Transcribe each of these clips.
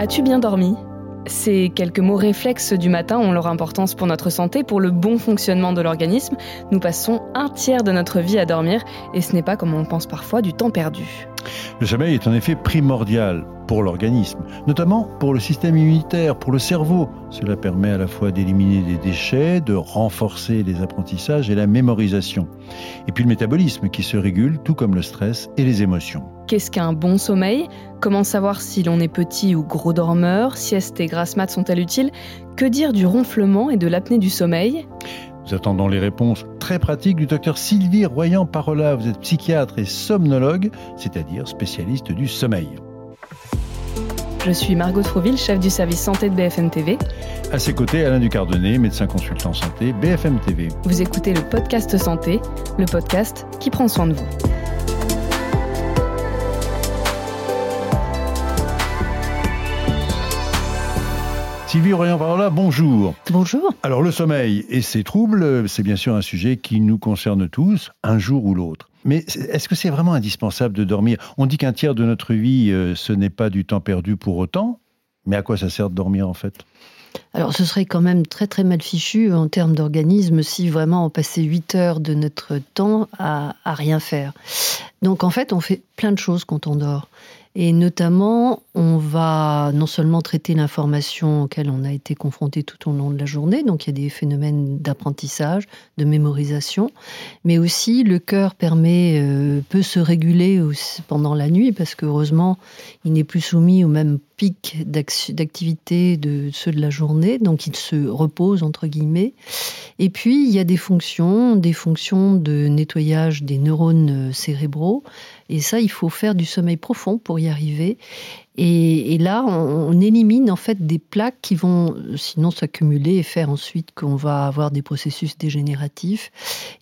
As-tu bien dormi? Ces quelques mots réflexes du matin ont leur importance pour notre santé, pour le bon fonctionnement de l'organisme. Nous passons un tiers de notre vie à dormir et ce n'est pas comme on pense parfois du temps perdu. Le sommeil est en effet primordial pour l'organisme, notamment pour le système immunitaire, pour le cerveau. Cela permet à la fois d'éliminer des déchets, de renforcer les apprentissages et la mémorisation. Et puis le métabolisme qui se régule, tout comme le stress et les émotions. Qu'est-ce qu'un bon sommeil? Comment savoir si l'on est petit ou gros dormeur? Sieste et grasse mat sont-elles utiles? Que dire du ronflement et de l'apnée du sommeil? Nous attendons les réponses très pratiques du docteur Sylvie Royan-Parola. Vous êtes psychiatre et somnologue, c'est-à-dire spécialiste du sommeil. Je suis Margot Trouville, chef du service santé de BFM TV. À ses côtés, Alain Ducardonnet, médecin consultant santé, BFM TV. Vous écoutez le podcast Santé, le podcast qui prend soin de vous. Sylvie Royan-Parola, bonjour. Bonjour. Alors le sommeil et ses troubles, c'est bien sûr un sujet qui nous concerne tous, un jour ou l'autre. Mais est-ce que c'est vraiment indispensable de dormir? On dit qu'un tiers de notre vie, euh, ce n'est pas du temps perdu pour autant, mais à quoi ça sert de dormir en fait? Alors ce serait quand même très très mal fichu en termes d'organisme si vraiment on passait 8 heures de notre temps à, à rien faire. Donc en fait on fait plein de choses quand on dort. Et notamment, on va non seulement traiter l'information auquel on a été confronté tout au long de la journée, donc il y a des phénomènes d'apprentissage, de mémorisation, mais aussi le cœur permet, euh, peut se réguler pendant la nuit, parce qu'heureusement, il n'est plus soumis au même pic d'activité de ceux de la journée, donc il se repose entre guillemets. Et puis il y a des fonctions, des fonctions de nettoyage des neurones cérébraux, et ça il faut faire du sommeil profond pour y arriver. Et, là, on, élimine en fait des plaques qui vont sinon s'accumuler et faire ensuite qu'on va avoir des processus dégénératifs.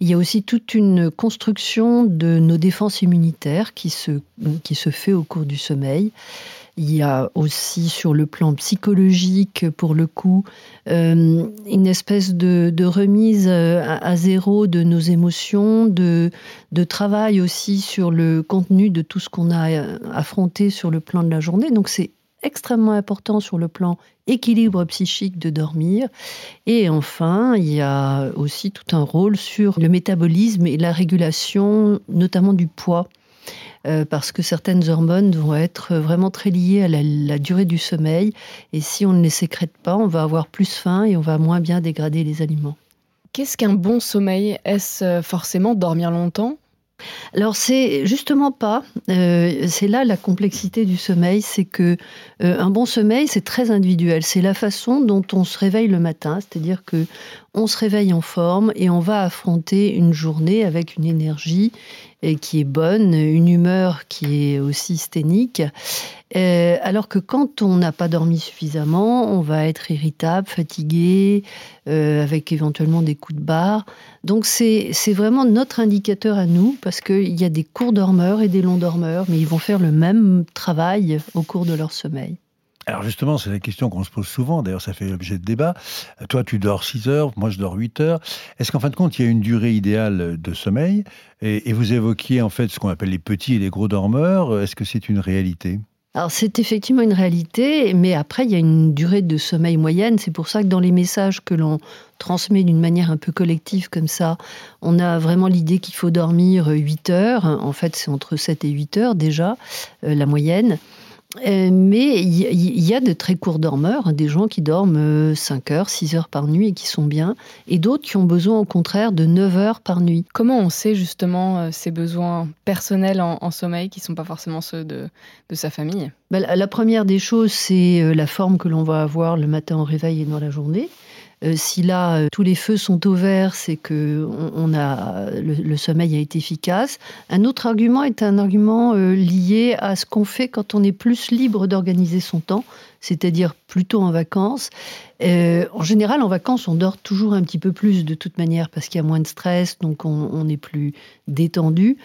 Il y a aussi toute une construction de nos défenses immunitaires qui se, qui se fait au cours du sommeil. Il y a aussi sur le plan psychologique, pour le coup, euh, une espèce de, remise à, zéro de nos émotions, de, de travail aussi sur le contenu de tout ce qu'on a affronté sur le plan de la journée. Donc c'est extrêmement important sur le plan équilibre psychique de dormir. Et enfin, il y a aussi tout un rôle sur le métabolisme et la régulation, notamment du poids. Euh, parce que certaines hormones vont être vraiment très liées à la, durée du sommeil. Et si on ne les sécrète pas, on va avoir plus faim et on va moins bien dégrader les aliments. Qu'est-ce qu'un bon sommeil? Est-ce euh, forcément dormir longtemps? Alors c'est justement pas. Euh, c'est là la complexité du sommeil, c'est que un bon sommeil c'est très individuel. C'est la façon dont on se réveille le matin, c'est-à-dire que on se réveille en forme et on va affronter une journée avec une énergie qui est bonne, une humeur qui est aussi sténique. Euh, alors que quand on n'a pas dormi suffisamment, on va être irritable, fatigué, euh, avec éventuellement des coups de barre. Donc c'est vraiment notre indicateur à nous, parce qu'il y a des courts dormeurs et des longs dormeurs, mais ils vont faire le même travail au cours de leur sommeil. Alors justement, c'est la question qu'on se pose souvent, d'ailleurs ça fait l'objet de débat. Toi, tu dors 6 heures, moi je dors 8 heures. Est-ce qu'en fin de compte, il y a une durée idéale de sommeil? Et, vous évoquiez en fait ce qu'on appelle les petits et les gros dormeurs. Est-ce que c'est une réalité? Alors c'est effectivement une réalité, mais après il y a une durée de sommeil moyenne. C'est pour ça que dans les messages que l'on transmet d'une manière un peu collective comme ça, on a vraiment l'idée qu'il faut dormir 8 heures. En fait c'est entre 7 et 8 heures déjà, euh, la moyenne. Euh, mais il y, a de très courts dormeurs, hein, des gens qui dorment 5 euh, heures, 6 heures par nuit et qui sont bien, et d'autres qui ont besoin au contraire de 9 heures par nuit. Comment on sait justement euh, ces besoins personnels en, sommeil qui ne sont pas forcément ceux de, sa famille? Ben, La première des choses, c'est la forme que l'on va avoir le matin au réveil et dans la journée. Euh, si là euh, tous les feux sont au vert, c'est que on, a le, sommeil a été efficace. Un autre argument est un argument euh, lié à ce qu'on fait quand on est plus libre d'organiser son temps, c'est-à-dire plutôt en vacances. en général, en vacances, on dort toujours un petit peu plus de toute manière parce qu'il y a moins de stress, donc on, est plus détendu.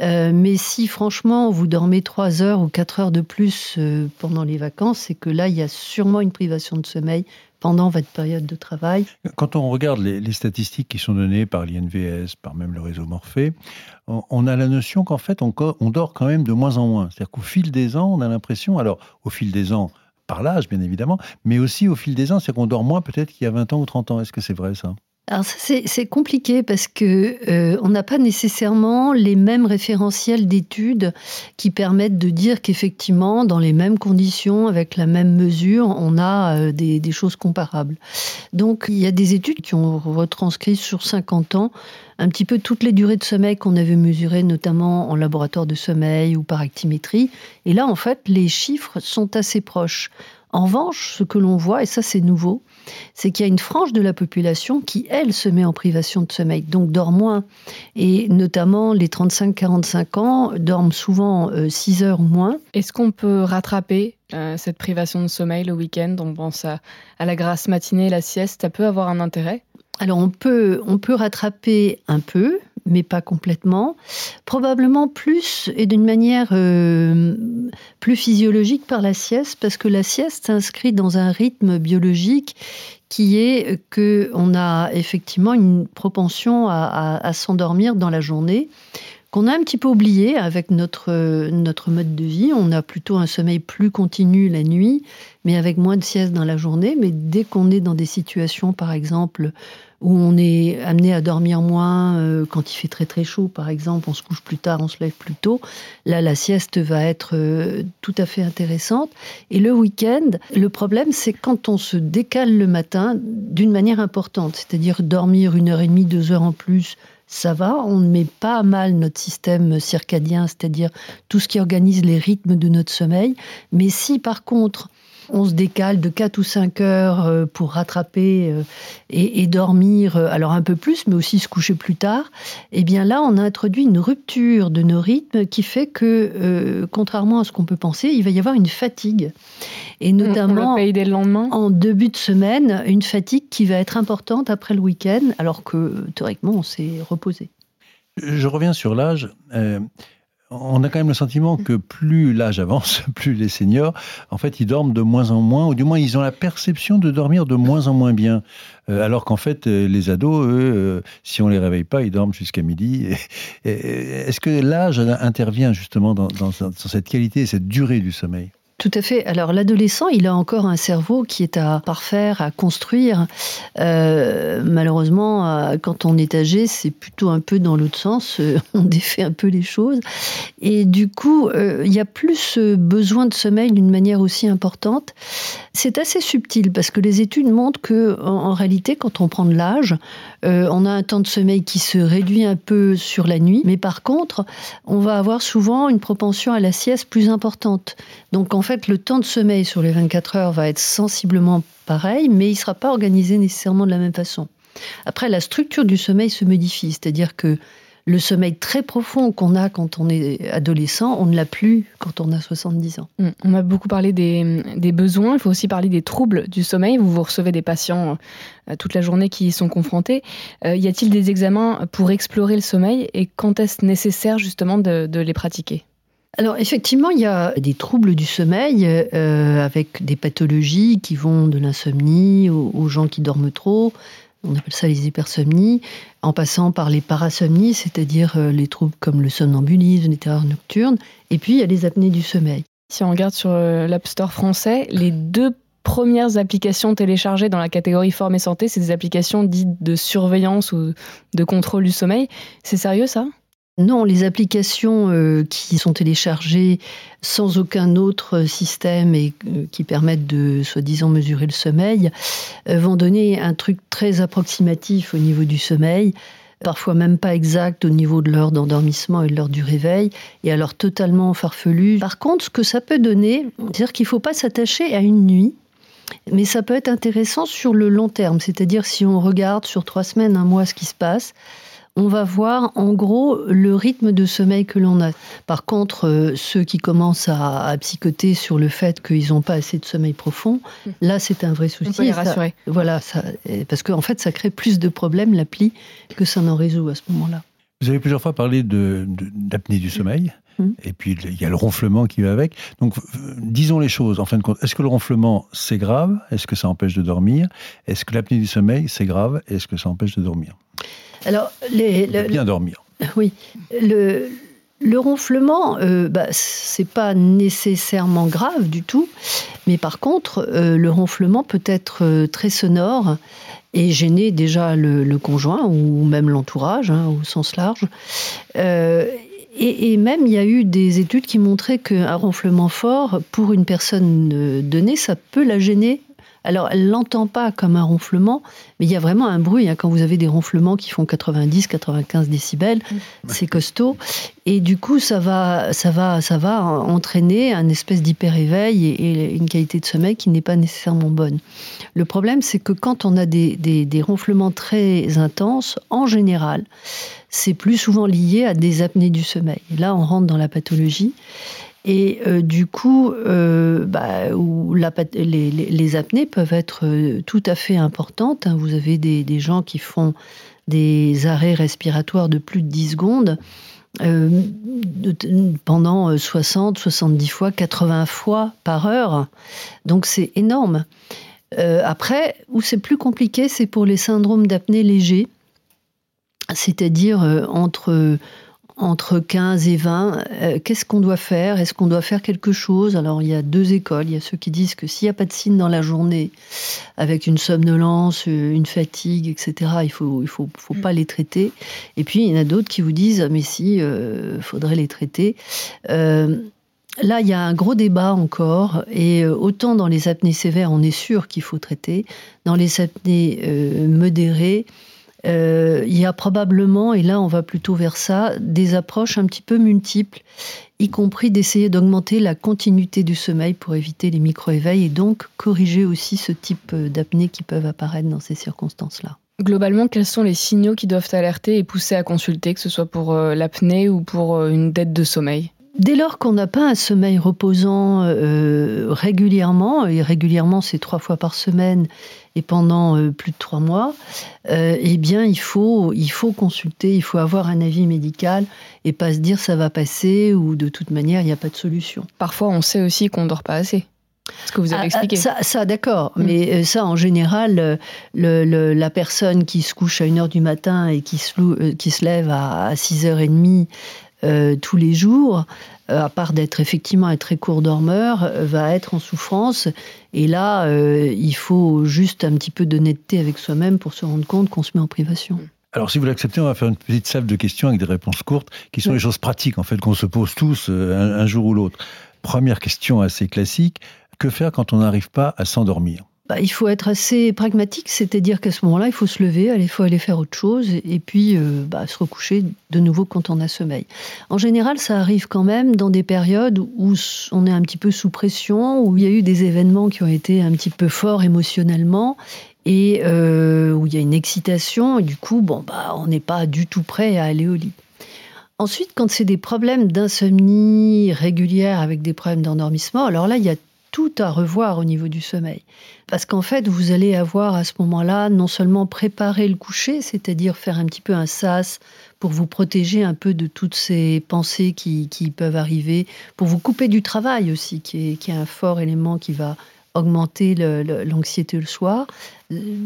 mais si franchement vous dormez 3 heures ou 4 heures de plus pendant les vacances, c'est que là, il y a sûrement une privation de sommeil pendant votre période de travail. Quand on regarde les, statistiques qui sont données par l'INVS, par même le réseau Morphée, on, a la notion qu'en fait, on, on, dort quand même de moins en moins. C'est-à-dire qu'au fil des ans, on a l'impression, alors au fil des ans, par l'âge bien évidemment, mais aussi au fil des ans, c'est qu'on dort moins peut-être qu'il y a 20 ans ou 30 ans. Est-ce que c'est vrai ça? Alors c'est compliqué parce que euh, on n'a pas nécessairement les mêmes référentiels d'études qui permettent de dire qu'effectivement, dans les mêmes conditions, avec la même mesure, on a euh, des, des, choses comparables. Donc il y a des études qui ont retranscrit sur 50 ans un petit peu toutes les durées de sommeil qu'on avait mesurées, notamment en laboratoire de sommeil ou par actimétrie. Et là, en fait, les chiffres sont assez proches. En revanche, ce que l'on voit, et ça c'est nouveau, c'est qu'il y a une frange de la population qui, elle, se met en privation de sommeil, donc dort moins. Et notamment, les 35-45 ans dorment souvent 6 euh, heures ou moins. Est-ce qu'on peut rattraper euh, cette privation de sommeil le week-end? On pense à, à la grasse matinée, la sieste, ça peut avoir un intérêt? Alors on peut, on peut rattraper un peu, mais pas complètement. Probablement plus et d'une manière euh, plus physiologique par la sieste, parce que la sieste s'inscrit dans un rythme biologique qui est que on a effectivement une propension à s'endormir dans la journée qu'on a un petit peu oublié avec notre, notre mode de vie. On a plutôt un sommeil plus continu la nuit, mais avec moins de sieste dans la journée. Mais dès qu'on est dans des situations, par exemple, où on est amené à dormir moins euh, quand il fait très très chaud, par exemple, on se couche plus tard, on se lève plus tôt, là la sieste va être euh, tout à fait intéressante. Et le week-end, le problème c'est quand on se décale le matin d'une manière importante, c'est-à-dire dormir une heure et demie, deux heures en plus ça va, on ne met pas mal notre système circadien, c'est-à-dire tout ce qui organise les rythmes de notre sommeil. Mais si par contre on se décale de 4 ou 5 heures euh, pour rattraper euh, et, dormir, euh, alors un peu plus, mais aussi se coucher plus tard, eh bien là, on a introduit une rupture de nos rythmes qui fait que, contrairement à ce qu'on peut penser, il va y avoir une fatigue. Et notamment en début de semaine, une fatigue qui va être importante après le week-end, alors que théoriquement, on s'est reposé. Je reviens sur l'âge on a quand même le sentiment que plus l'âge avance, plus les seniors, en fait, ils dorment de moins en moins, ou du moins, ils ont la perception de dormir de moins en moins bien. Euh, alors qu'en fait, euh, les ados, eux, euh, si on les réveille pas, ils dorment jusqu'à midi. Est-ce que l'âge intervient justement dans, cette qualité et cette durée du sommeil? Tout à fait. Alors l'adolescent, il a encore un cerveau qui est à parfaire, à construire. Euh, malheureusement, euh, quand on est âgé, c'est plutôt un peu dans l'autre sens. Euh, on défait un peu les choses. Et du coup, il y a plus besoin de sommeil d'une manière aussi importante. C'est assez subtil parce que les études montrent que, en, réalité, quand on prend de l'âge, on a un temps de sommeil qui se réduit un peu sur la nuit. Mais par contre, on va avoir souvent une propension à la sieste plus importante. Donc en fait, le temps de sommeil sur les 24 heures va être sensiblement pareil, mais il ne sera pas organisé nécessairement de la même façon. Après, la structure du sommeil se modifie, c'est-à-dire que le sommeil très profond qu'on a quand on est adolescent, on ne l'a plus quand on a 70 ans. Mm. On a beaucoup parlé des, besoins, il faut aussi parler des troubles du sommeil. Vous, vous recevez des patients euh, toute la journée qui y sont confrontés. Euh, y a-t-il des examens pour explorer le sommeil et quand est-ce nécessaire justement de les pratiquer? Alors effectivement, il y a des troubles du sommeil euh, avec des pathologies qui vont de l'insomnie aux, gens qui dorment trop, on appelle ça les hypersomnies, en passant par les parasomnies, c'est-à-dire euh, les troubles comme le somnambulisme, les terreurs nocturnes, et puis il y a les apnées du sommeil. Si on regarde sur euh, l'App Store français, les deux premières applications téléchargées dans la catégorie forme et santé, c'est des applications dites de surveillance ou de contrôle du sommeil. C'est sérieux ça? Non, les applications euh, qui sont téléchargées sans aucun autre système et euh, qui permettent de, soi-disant, mesurer le sommeil, euh, vont donner un truc très approximatif au niveau du sommeil, parfois même pas exact au niveau de l'heure d'endormissement et de l'heure du réveil, et alors totalement farfelu. Par contre, ce que ça peut donner, c'est-à-dire qu'il ne faut pas s'attacher à une nuit, mais ça peut être intéressant sur le long terme, c'est-à-dire si on regarde sur trois semaines, un mois ce qui se passe, on va voir en gros le rythme de sommeil que l'on a. Par contre, euh, ceux qui commencent à, psychoter sur le fait qu'ils n'ont pas assez de sommeil profond, là c'est un vrai souci. On peut les rassurer. voilà, ça, parce qu'en fait ça crée plus de problèmes l'appli que ça n'en résout à ce moment-là. Vous avez plusieurs fois parlé d'apnée du sommeil. Mmh. Et puis il y a le ronflement qui va avec. Donc disons les choses en fin de compte. Est-ce que le ronflement c'est grave? Est-ce que ça empêche de dormir? Est-ce que l'apnée du sommeil c'est grave? Est-ce que ça empêche de dormir? Alors, les, bien dormir. Oui. Le, Le ronflement, euh, bah, c'est pas nécessairement grave du tout, mais par contre, euh, le ronflement peut être euh, très sonore et gêner déjà le, conjoint ou même l'entourage hein, au sens large. Et, même, il y a eu des études qui montraient qu'un ronflement fort, pour une personne donnée, ça peut la gêner alors, elle l'entend pas comme un ronflement, mais il y a vraiment un bruit. Hein. quand vous avez des ronflements qui font 90, 95 décibels, c'est costaud. Et du coup, ça va, ça va, ça va entraîner un espèce d'hyper-éveil et, une qualité de sommeil qui n'est pas nécessairement bonne. Le problème, c'est que quand on a des, des ronflements très intenses, en général, c'est plus souvent lié à des apnées du sommeil. Là, on rentre dans la pathologie. Et euh, du coup, euh, bah, les, apnées peuvent être euh, tout à fait importantes. Hein. Vous avez des, gens qui font des arrêts respiratoires de plus de 10 secondes pendant 60, 70 fois, 80 fois par heure. Donc c'est énorme. après, où c'est plus compliqué, c'est pour les syndromes d'apnée léger, c'est-à-dire entre entre 15 et 20, euh, qu'est-ce qu'on doit faire? Est-ce qu'on doit faire quelque chose? Alors il y a deux écoles. Il y a ceux qui disent que s'il n'y a pas de signe dans la journée, avec une somnolence, euh, une fatigue, etc., il ne faut, il faut, faut, pas les traiter. Et puis il y en a d'autres qui vous disent, ah, mais si, il euh, faudrait les traiter. Là, il y a un gros débat encore, et autant dans les apnées sévères, on est sûr qu'il faut traiter, dans les apnées modérées, euh, il y a probablement, et là on va plutôt vers ça, des approches un petit peu multiples, y compris d'essayer d'augmenter la continuité du sommeil pour éviter les micro-éveils et donc corriger aussi ce type d'apnée qui peuvent apparaître dans ces circonstances-là. Globalement, quels sont les signaux qui doivent alerter et pousser à consulter, que ce soit pour euh, l'apnée ou pour euh, une dette de sommeil? Dès lors qu'on n'a pas un sommeil reposant régulièrement, et régulièrement c'est trois fois par semaine, et pendant euh, plus de trois mois, euh, eh bien, il faut, il faut consulter, il faut avoir un avis médical et pas se dire ça va passer ou de toute manière, il n'y a pas de solution. Parfois, on sait aussi qu'on ne dort pas assez. Ce que vous avez ah, expliqué. Ça, ça d'accord. Mm. Mais euh, ça, en général, le, la personne qui se couche à 1h du matin et qui se, qui se lève à, 6h30 tous les jours, euh, à part d'être effectivement un très court dormeur, euh, va être en souffrance. Et là, euh, il faut juste un petit peu d'honnêteté avec soi-même pour se rendre compte qu'on se met en privation. Alors, si vous l'acceptez, on va faire une petite salve de questions avec des réponses courtes, qui sont les choses pratiques, en fait, qu'on se pose tous un jour ou l'autre. Première question assez classique, que faire quand on n'arrive pas à s'endormir? Bah, il faut être assez pragmatique, c'est-à-dire qu'à ce moment-là, il faut se lever, il faut aller faire autre chose et puis euh, bah, se recoucher de nouveau quand on a sommeil. En général, ça arrive quand même dans des périodes où on est un petit peu sous pression, où il y a eu des événements qui ont été un petit peu forts émotionnellement et euh, où il y a une excitation et du coup, bon, bah, on n'est pas du tout prêt à aller au lit. Ensuite, quand c'est des problèmes d'insomnie régulière avec des problèmes d'endormissement, alors là, il y a tout à revoir au niveau du sommeil. Parce qu'en fait, vous allez avoir à ce moment-là non seulement préparer le coucher, c'est-à-dire faire un petit peu un sas pour vous protéger un peu de toutes ces pensées qui, peuvent arriver, pour vous couper du travail aussi, qui est, un fort élément qui va augmenter l'anxiété le, soir,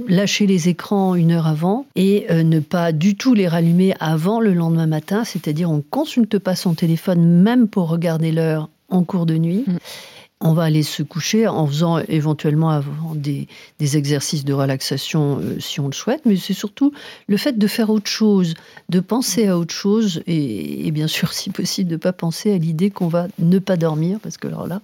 lâcher les écrans une heure avant et euh, ne pas du tout les rallumer avant le lendemain matin, c'est-à-dire on ne consulte pas son téléphone même pour regarder l'heure en cours de nuit. Mm on va aller se coucher en faisant éventuellement avant des, exercices de relaxation euh, si on le souhaite, mais c'est surtout le fait de faire autre chose, de penser à autre chose et, et bien sûr, si possible, de ne pas penser à l'idée qu'on va ne pas dormir, parce que alors là,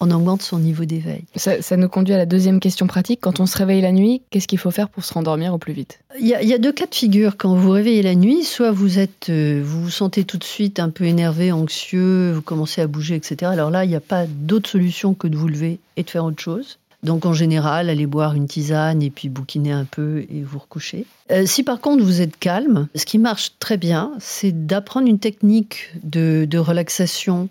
on augmente son niveau d'éveil. Ça, nous conduit à la deuxième question pratique. Quand on se réveille la nuit, qu'est-ce qu'il faut faire pour se rendormir au plus vite? Il y, a, deux cas de figure. Quand vous vous réveillez la nuit, soit vous êtes, euh, vous vous sentez tout de suite un peu énervé, anxieux, vous commencez à bouger, etc. Alors là, il n'y a pas d'autre solution que de vous lever et de faire autre chose. Donc en général, allez boire une tisane et puis bouquiner un peu et vous recoucher. Euh, si par contre vous êtes calme, ce qui marche très bien, c'est d'apprendre une technique de, de relaxation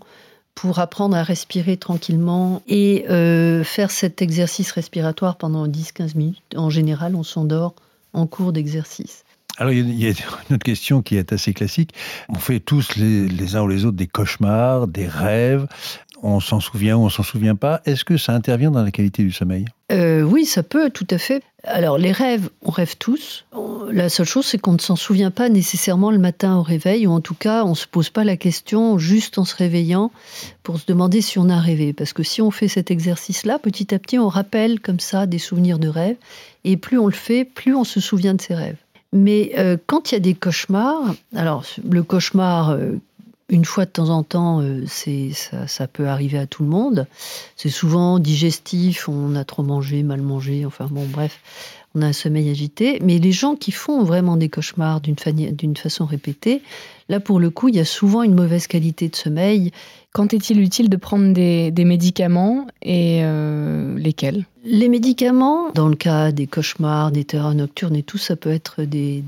pour apprendre à respirer tranquillement et euh, faire cet exercice respiratoire pendant 10-15 minutes. En général, on s'endort en cours d'exercice. Alors, il y, a une autre question qui est assez classique. On fait tous les, les uns ou les autres des cauchemars, des rêves. On s'en souvient ou on s'en souvient pas. Est-ce que ça intervient dans la qualité du sommeil? Euh, Oui, ça peut, tout à fait. Alors, les rêves, on rêve tous. La seule chose, c'est qu'on ne s'en souvient pas nécessairement le matin au réveil, ou en tout cas, on ne se pose pas la question juste en se réveillant pour se demander si on a rêvé. Parce que si on fait cet exercice-là, petit à petit, on rappelle comme ça des souvenirs de rêves, et plus on le fait, plus on se souvient de ses rêves. Mais euh, quand il y a des cauchemars, alors le cauchemar euh, une fois de temps en temps, euh, c'est ça, peut arriver à tout le monde. C'est souvent digestif, on a trop mangé, mal mangé, enfin bon, bref, on a un sommeil agité. Mais les gens qui font vraiment des cauchemars d'une façon répétée, là pour le coup, il y a souvent une mauvaise qualité de sommeil quand est-il utile de prendre des, médicaments et euh, lesquels? Les médicaments, dans le cas des cauchemars, des terreurs nocturnes et tout, ça peut être des,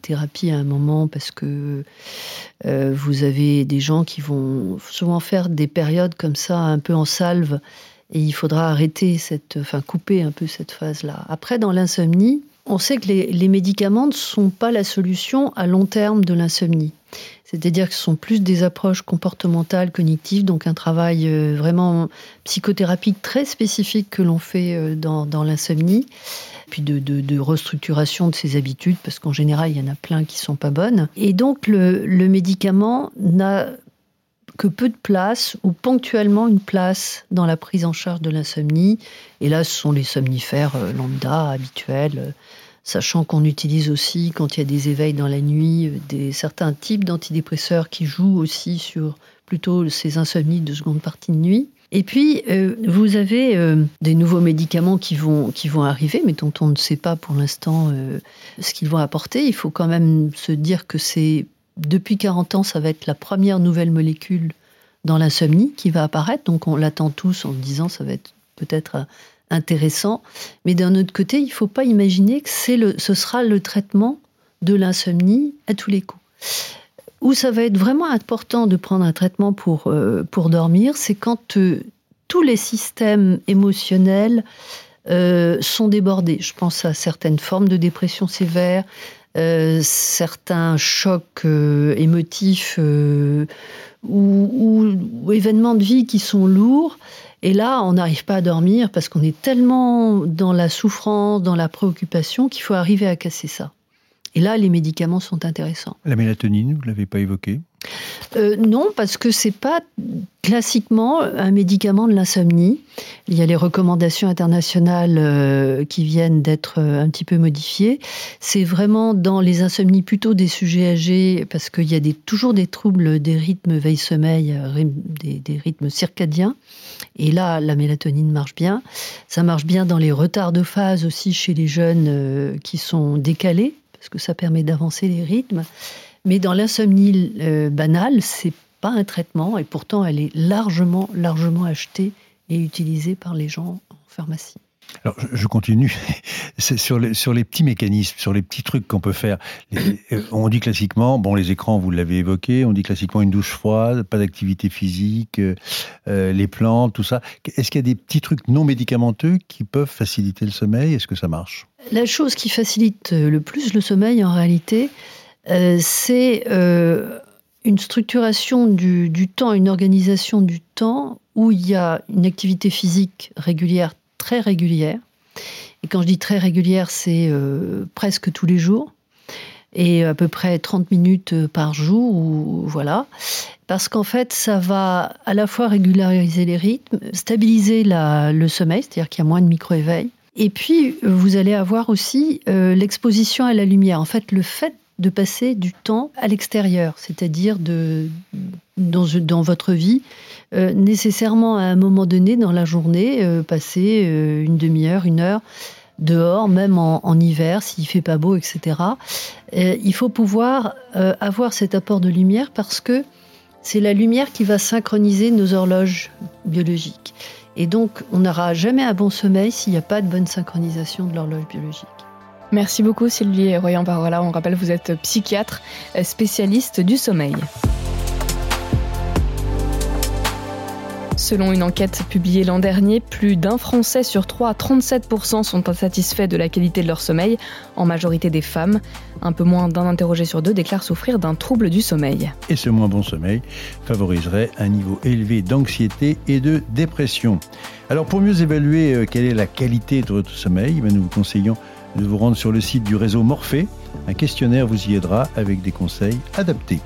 thérapies à un moment parce que euh, vous avez des gens qui vont souvent faire des périodes comme ça, un peu en salve, et il faudra arrêter cette, enfin couper un peu cette phase-là. Après, dans l'insomnie, on sait que les, médicaments ne sont pas la solution à long terme de l'insomnie. C'est-à-dire que ce sont plus des approches comportementales, cognitives, donc un travail euh, vraiment psychothérapique très spécifique que l'on fait euh, dans, l'insomnie, puis de, restructuration de ses habitudes, parce qu'en général, il y en a plein qui sont pas bonnes. Et donc, le médicament n'a que peu de place ou ponctuellement une place dans la prise en charge de l'insomnie. Et là, ce sont les somnifères euh, lambda habituels sachant qu'on utilise aussi, quand il y a des éveils dans la nuit, euh, des, certains types d'antidépresseurs qui jouent aussi sur plutôt ces insomnies de seconde partie de nuit. Et puis, euh, vous avez euh, des nouveaux médicaments qui vont, qui vont arriver, mais dont on ne sait pas pour l'instant ce qu'ils vont apporter. Il faut quand même se dire que c'est depuis 40 ans, ça va être la première nouvelle molécule dans l'insomnie qui va apparaître. Donc, on l'attend tous en disant ça va être peut-être intéressant. Mais d'un autre côté, il ne faut pas imaginer que ce sera le traitement de l'insomnie à tous les coups. Où ça va être vraiment important de prendre un traitement pour, euh, pour dormir, c'est quand euh, tous les systèmes émotionnels euh, sont débordés. Je pense à certaines formes de dépression sévère, certains chocs émotifs ou, ou, événements de vie qui sont lourds. Et là, on n'arrive pas à dormir parce qu'on est tellement dans la souffrance, dans la préoccupation, qu'il faut arriver à casser ça. Et là, les médicaments sont intéressants. La mélatonine, vous ne l'avez pas évoqué euh, Non, parce que c'est pas classiquement un médicament de l'insomnie. Il y a les recommandations internationales euh, qui viennent d'être euh, un petit peu modifiées. C'est vraiment dans les insomnies plutôt des sujets âgés, parce qu'il y a des, toujours des troubles des rythmes veille-sommeil, des, des rythmes circadiens. Et là, la mélatonine marche bien. Ça marche bien dans les retards de phase aussi chez les jeunes qui sont décalés parce que ça permet d'avancer les rythmes. Mais dans l'insomnie euh, banale, c'est pas un traitement et pourtant elle est largement, largement achetée et utilisée par les gens en pharmacie. Alors, je continue. Sur les, petits mécanismes, sur les petits trucs qu'on peut faire. Euh, on dit classiquement, bon, les écrans, vous l'avez évoqué, on dit classiquement une douche froide, pas d'activité physique, euh, les plantes, tout ça. Est-ce qu'il y a des petits trucs non médicamenteux qui peuvent faciliter le sommeil? Est-ce que ça marche? La chose qui facilite le plus le sommeil, en réalité, euh, c'est une structuration du temps, une organisation du temps où il y a une activité physique régulière très régulière. Et quand je dis très régulière, c'est euh, presque tous les jours et à peu près 30 minutes euh, par jour ou voilà parce qu'en fait ça va à la fois régulariser les rythmes, stabiliser le sommeil, c'est-à-dire qu'il y a moins de micro-éveil et puis vous allez avoir aussi euh, l'exposition à la lumière. En fait, le fait de passer du temps à l'extérieur, c'est-à-dire dans, votre vie euh, nécessairement à un moment donné dans la journée, euh, passer euh, une demi-heure, une heure dehors, même en, hiver, s'il fait pas beau, etc. il faut pouvoir avoir cet apport de lumière parce que c'est la lumière qui va synchroniser nos horloges biologiques. Et donc, on n'aura jamais un bon sommeil s'il n'y a pas de bonne synchronisation de l'horloge biologique. Merci beaucoup Sylvie Royan Parola. On rappelle, vous êtes psychiatre, spécialiste du sommeil. Selon une enquête publiée l'an dernier, plus d'un Français sur trois, 37%, sont insatisfaits de la qualité de leur sommeil, en majorité des femmes. Un peu moins d'un interrogé sur deux déclare souffrir d'un trouble du sommeil. Et ce moins bon sommeil favoriserait un niveau élevé d'anxiété et de dépression. Alors pour mieux évaluer euh, quelle est la qualité de votre sommeil, ben, nous vous conseillons de vous rendre sur le site du réseau Morphée. Un questionnaire vous y aidera avec des conseils adaptés.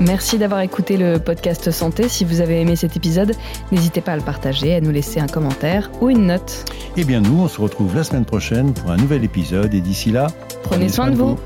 Merci d'avoir écouté le podcast Santé. Si vous avez aimé cet épisode, n'hésitez pas à le partager, à nous laisser un commentaire ou une note. Eh bien nous, on se retrouve la semaine prochaine pour un nouvel épisode et d'ici là, prenez, soin, de vous.